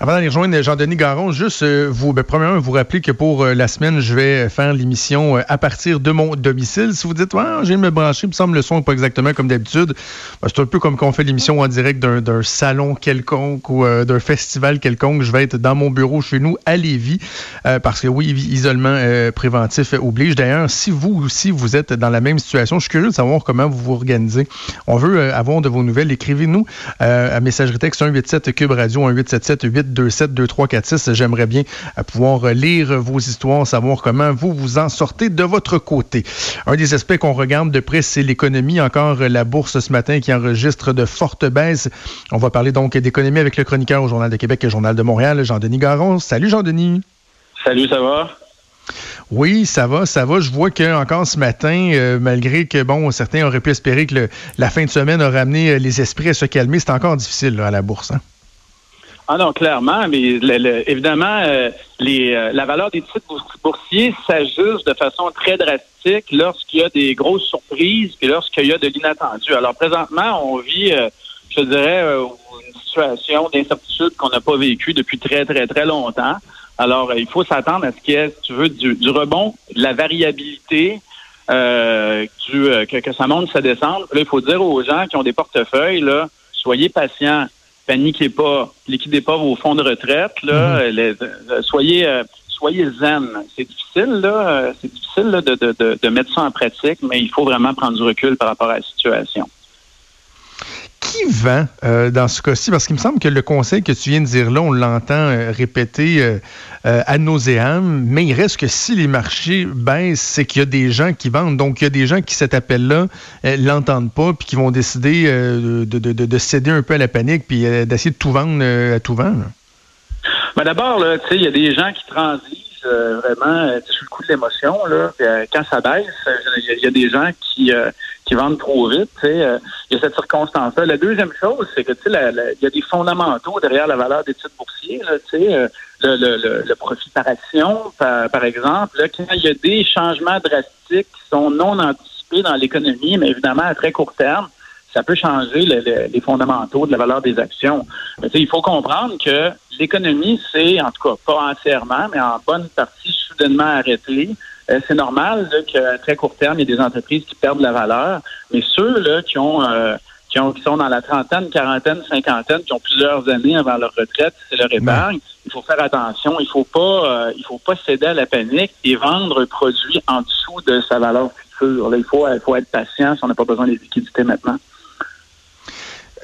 Avant d'aller rejoindre Jean-Denis Garon, juste euh, vous, ben, premièrement, vous rappeler que pour euh, la semaine, je vais faire l'émission euh, à partir de mon domicile. Si vous dites, ouais, j'ai me brancher, il me semble le son n'est pas exactement comme d'habitude, ben, c'est un peu comme quand on fait l'émission en direct d'un salon quelconque ou d'un festival quelconque. Je vais être dans mon bureau chez nous à Lévis, parce que oui, isolement préventif oblige. D'ailleurs, si vous aussi, vous êtes dans la même situation, je suis curieux de savoir comment vous vous organisez. On veut avoir de vos nouvelles. Écrivez-nous à messagerie texte 187 Cube Radio 1877 8 27 2346. J'aimerais bien euh, pouvoir lire vos histoires, savoir comment vous vous en sortez de votre côté. Un des aspects qu'on regarde de près, c'est l'économie. Encore la bourse ce matin qui enregistre de fortes baisses. On va parler donc d'économie avec le chroniqueur au Journal de Québec et Journal de Montréal, Jean-Denis Garon. Salut Jean-Denis. Salut, ça va? Oui, ça va, ça va. Je vois que encore ce matin, euh, malgré que bon, certains auraient pu espérer que la fin de semaine a ramené euh, les esprits à se calmer, c'est encore difficile à la bourse. Hein? Ah non, clairement, mais évidemment, euh, les, euh, la valeur des titres boursiers s'ajuste de façon très drastique lorsqu'il y a des grosses surprises et lorsqu'il y a de l'inattendu. Alors présentement, on vit, euh, je dirais, une situation d'incertitude qu'on n'a pas vécue depuis très, très, très longtemps. Alors, il faut s'attendre à ce qu'il y ait, si tu veux, du, du rebond, de la variabilité, euh, du, que, que ça monte, ça descende. Là, il faut dire aux gens qui ont des portefeuilles, là, soyez patients paniquez pas, liquidez pas vos fonds de retraite, là, mhm. euh, soyez euh, soyez zen. C'est difficile, là, euh, c'est difficile de, de, de, mettre ça en pratique, mais il faut vraiment prendre du recul par rapport à la situation qui vend euh, dans ce cas-ci? Parce qu'il me semble que le conseil que tu viens de dire là, on l'entend euh, répéter euh, à nauséam, mais il reste que si les marchés baissent, c'est qu'il y a des gens qui vendent. Donc, il y a des gens qui, cet appel-là, l'entendent pas, puis qui vont décider de, céder un peu à la panique, puis d'essayer de tout vendre à tout vent. Ben D'abord, il y a des gens qui transigent vraiment sur le coup de l'émotion. quand ça baisse, il y, a des gens qui qui vendent trop vite. Euh, il y a cette circonstance-là. La deuxième chose, c'est que il y a des fondamentaux derrière la valeur des titres boursiers. Là, euh, le, le, le, profit par action, par, exemple. Là, quand il y a des changements drastiques qui sont non anticipés dans l'économie, mais évidemment à très court terme, ça peut changer les fondamentaux de la valeur des actions. Mais, il faut comprendre que l'économie, c'est, en tout cas, pas entièrement, mais en bonne partie soudainement arrêtée. Euh, c'est normal qu'à très court terme, il y a des entreprises qui perdent la valeur, mais ceux là, qui ont euh, qui, ont, qui sont dans la trentaine, quarantaine, cinquantaine, qui ont plusieurs années avant leur retraite, c'est leur épargne. Il faut faire attention. Il faut pas, euh, il faut pas céder à la panique et vendre un produit en dessous de sa valeur future. Là, il faut, il faut être patient si on n'a pas besoin de liquidités maintenant.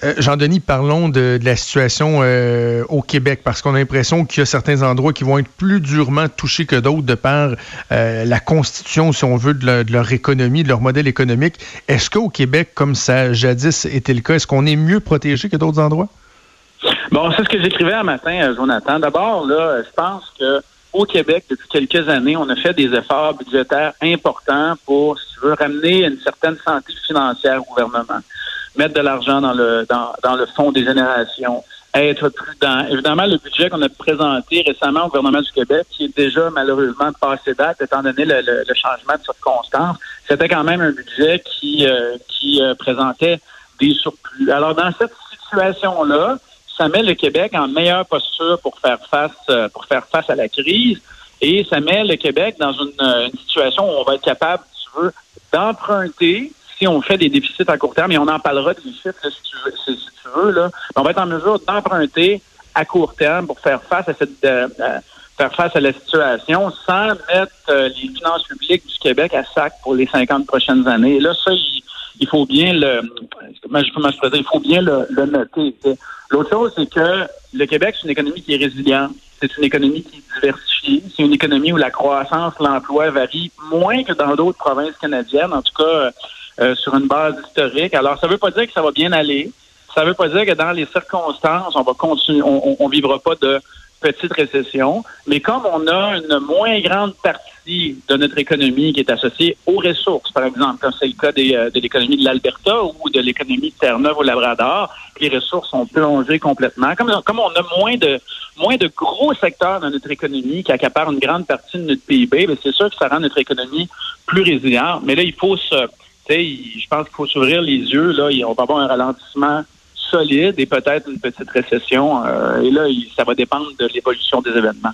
Euh, Jean-Denis, parlons de, la situation euh, au Québec, parce qu'on a l'impression qu'il y a certains endroits qui vont être plus durement touchés que d'autres de par euh, la constitution, si on veut, de, leur économie, de leur modèle économique. Est-ce qu'au Québec, comme ça jadis était le cas, est-ce qu'on est mieux protégé que d'autres endroits? Bon, c'est ce que j'écrivais un matin, Jonathan. D'abord, là, je pense que au Québec, depuis quelques années, on a fait des efforts budgétaires importants pour, si tu veux, ramener une certaine santé financière au gouvernement mettre de l'argent dans le dans, dans le fonds des générations, être prudent. Évidemment, le budget qu'on a présenté récemment au gouvernement du Québec, qui est déjà malheureusement passé date, étant donné le, le, changement de circonstances, c'était quand même un budget qui, euh, qui euh, présentait des surplus. Alors, dans cette situation-là, ça met le Québec en meilleure posture pour faire face euh, pour faire face à la crise et ça met le Québec dans une, une situation où on va être capable, si tu veux, d'emprunter on fait des déficits à court terme, et on en parlera de déficits si, tu veux, on va être en mesure d'emprunter à court terme pour faire face à cette euh, euh, faire face à la situation sans mettre euh, les finances publiques du Québec à sac pour les 50 prochaines années. Et là, ça, il, faut bien le je, peux il faut bien le, le noter. L'autre chose, c'est que le Québec, c'est une économie qui est résiliente. C'est une économie qui est diversifiée. C'est une économie où la croissance, l'emploi varie moins que dans d'autres provinces canadiennes. En tout cas, euh, sur une base historique. Alors, ça ne veut pas dire que ça va bien aller. Ça ne veut pas dire que dans les circonstances, on va continuer, on, on, vivra pas de petite récession. Mais comme on a une moins grande partie de notre économie qui est associée aux ressources, par exemple, comme c'est le cas des, euh, de l'économie de l'Alberta ou de l'économie de Terre-Neuve au Labrador, les ressources sont plongées complètement. Comme, comme on a moins de moins de gros secteurs dans notre économie qui accaparent une grande partie de notre PIB, c'est sûr que ça rend notre économie plus résiliente. Mais là, il faut se je pense qu'il faut s'ouvrir les yeux. Là, on va avoir un ralentissement solide et peut-être une petite récession. et là, ça va dépendre de l'évolution des événements.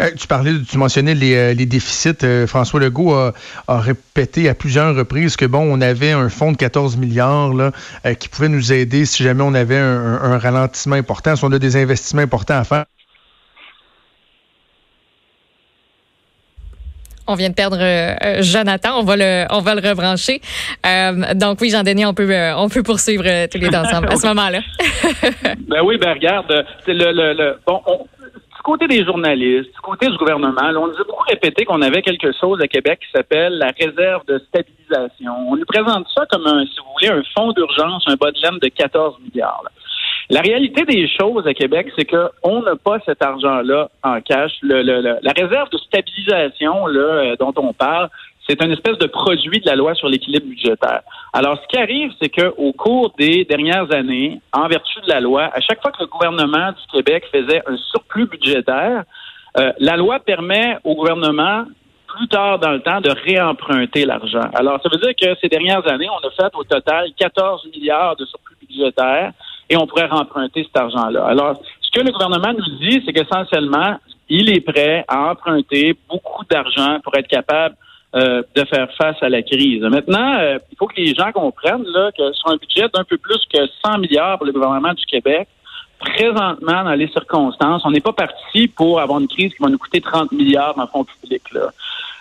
Euh, tu parlais, tu mentionnais les, euh, déficits. Euh, François Legault a, répété à plusieurs reprises que bon, on avait un fonds de 14 milliards là, qui pouvait nous aider si jamais on avait un, ralentissement important, si on a des investissements importants à faire. On vient de perdre Jonathan. On va le, on va le rebrancher. donc oui, Jean-Denis, on peut, on peut poursuivre tous les deux ensemble à ce moment-là. ben oui, ben regarde, le, le, bon, du côté des journalistes, du côté du gouvernement, on nous a beaucoup répété qu'on avait quelque chose à Québec qui s'appelle la réserve de stabilisation. On nous présente ça comme un, si vous voulez, un fonds d'urgence, un bas de laine de 14 milliards. La réalité des choses à Québec, c'est qu'on n'a pas cet argent-là en cash. la réserve de stabilisation là, euh, dont on parle, c'est une espèce de produit de la loi sur l'équilibre budgétaire. Alors, ce qui arrive, c'est qu'au cours des dernières années, en vertu de la loi, à chaque fois que le gouvernement du Québec faisait un surplus budgétaire, euh, la loi permet au gouvernement plus tard dans le temps de réemprunter l'argent. Alors, ça veut dire que ces dernières années, on a fait au total 14 milliards de surplus budgétaire et on pourrait remprunter cet argent-là. Alors, ce que le gouvernement nous dit, c'est qu'essentiellement, il est prêt à emprunter beaucoup d'argent pour être capable euh, de faire face à la crise. Maintenant, euh, il faut que les gens comprennent là, que sur un budget d'un peu plus que 100 milliards pour le gouvernement du Québec, présentement, dans les circonstances, on n'est pas parti pour avoir une crise qui va nous coûter 30 milliards en fonds publics.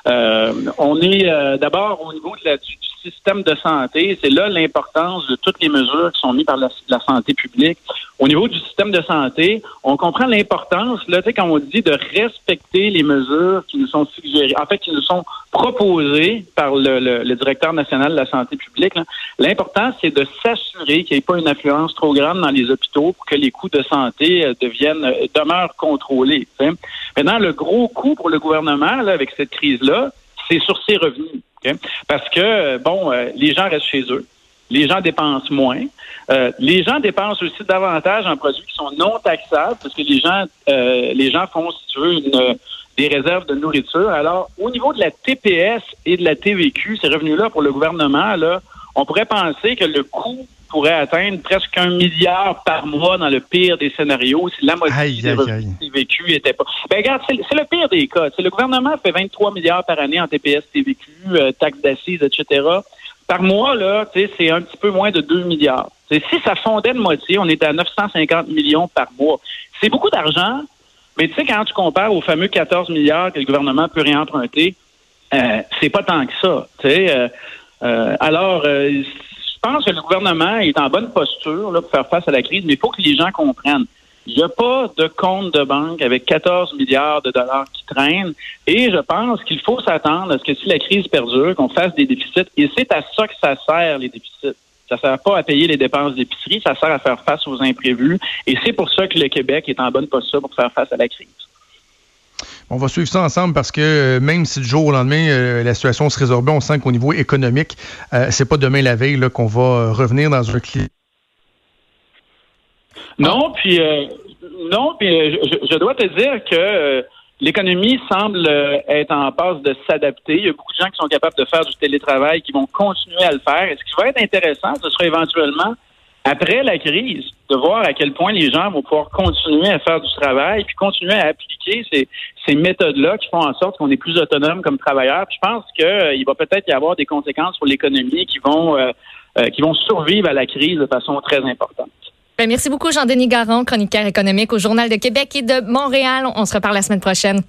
Euh, on est d'abord au niveau de la, système de santé. C'est là l'importance de toutes les mesures qui sont mises par la, santé publique. Au niveau du système de santé, on comprend l'importance, là, tu sais, quand on dit de respecter les mesures qui nous sont suggérées, en fait, qui nous sont proposées par le, le, directeur national de la santé publique. L'important, c'est de s'assurer qu'il n'y ait pas une influence trop grande dans les hôpitaux pour que les coûts de santé euh, deviennent, euh, demeurent contrôlés. Maintenant, le gros coût pour le gouvernement, là, avec cette crise-là, c'est sur ses revenus. Parce que, bon, euh, les gens restent chez eux. Les gens dépensent moins. Euh, les gens dépensent aussi davantage en produits qui sont non taxables parce que les gens, euh, les gens font, si tu veux, une, des réserves de nourriture. Alors, au niveau de la TPS et de la TVQ, ces revenus-là pour le gouvernement, là, on pourrait penser que le coût pourrait atteindre presque un milliard par mois dans le pire des scénarios si la moitié des revenus TVQ était pas. Ben regarde, c'est le pire des cas. le gouvernement fait 23 milliards par année en TPS, TVQ, euh, taxes d'assises, etc. Par mois, là, c'est un petit peu moins de 2 milliards. si ça fondait de moitié, on était à 950 millions par mois. C'est beaucoup d'argent, mais tu sais, quand tu compares aux fameux 14 milliards que le gouvernement peut réemprunter, euh, c'est pas tant que ça. Euh, euh, alors, euh, pense que le gouvernement est en bonne posture là, pour faire face à la crise, mais il faut que les gens comprennent. Il n'y a pas de compte de banque avec 14 milliards de dollars qui traînent. Et je pense qu'il faut s'attendre à ce que si la crise perdure, qu'on fasse des déficits. Et c'est à ça que ça sert, les déficits. Ça sert pas à payer les dépenses d'épicerie, ça sert à faire face aux imprévus. Et c'est pour ça que le Québec est en bonne posture pour faire face à la crise. On va suivre ça ensemble parce que euh, même si du jour au lendemain, euh, la situation se résorbe, on sent qu'au niveau économique, euh, c'est pas demain la veille qu'on va revenir dans un climat. Non, puis non, puis je, dois te dire que l'économie semble être en passe de s'adapter. Il y a beaucoup de gens qui sont capables de faire du télétravail, qui vont continuer à le faire. Et ce qui va être intéressant, ce sera éventuellement après la crise, de voir à quel point les gens vont pouvoir continuer à faire du travail, puis continuer à appliquer ces, ces méthodes-là qui font en sorte qu'on est plus autonome comme travailleur. je pense qu'il euh, va peut-être y avoir des conséquences pour l'économie qui vont euh, euh, qui vont survivre à la crise de façon très importante. Ben, merci beaucoup, Jean-Denis Garon, chroniqueur économique au Journal de Québec et de Montréal. On se reparle la semaine prochaine.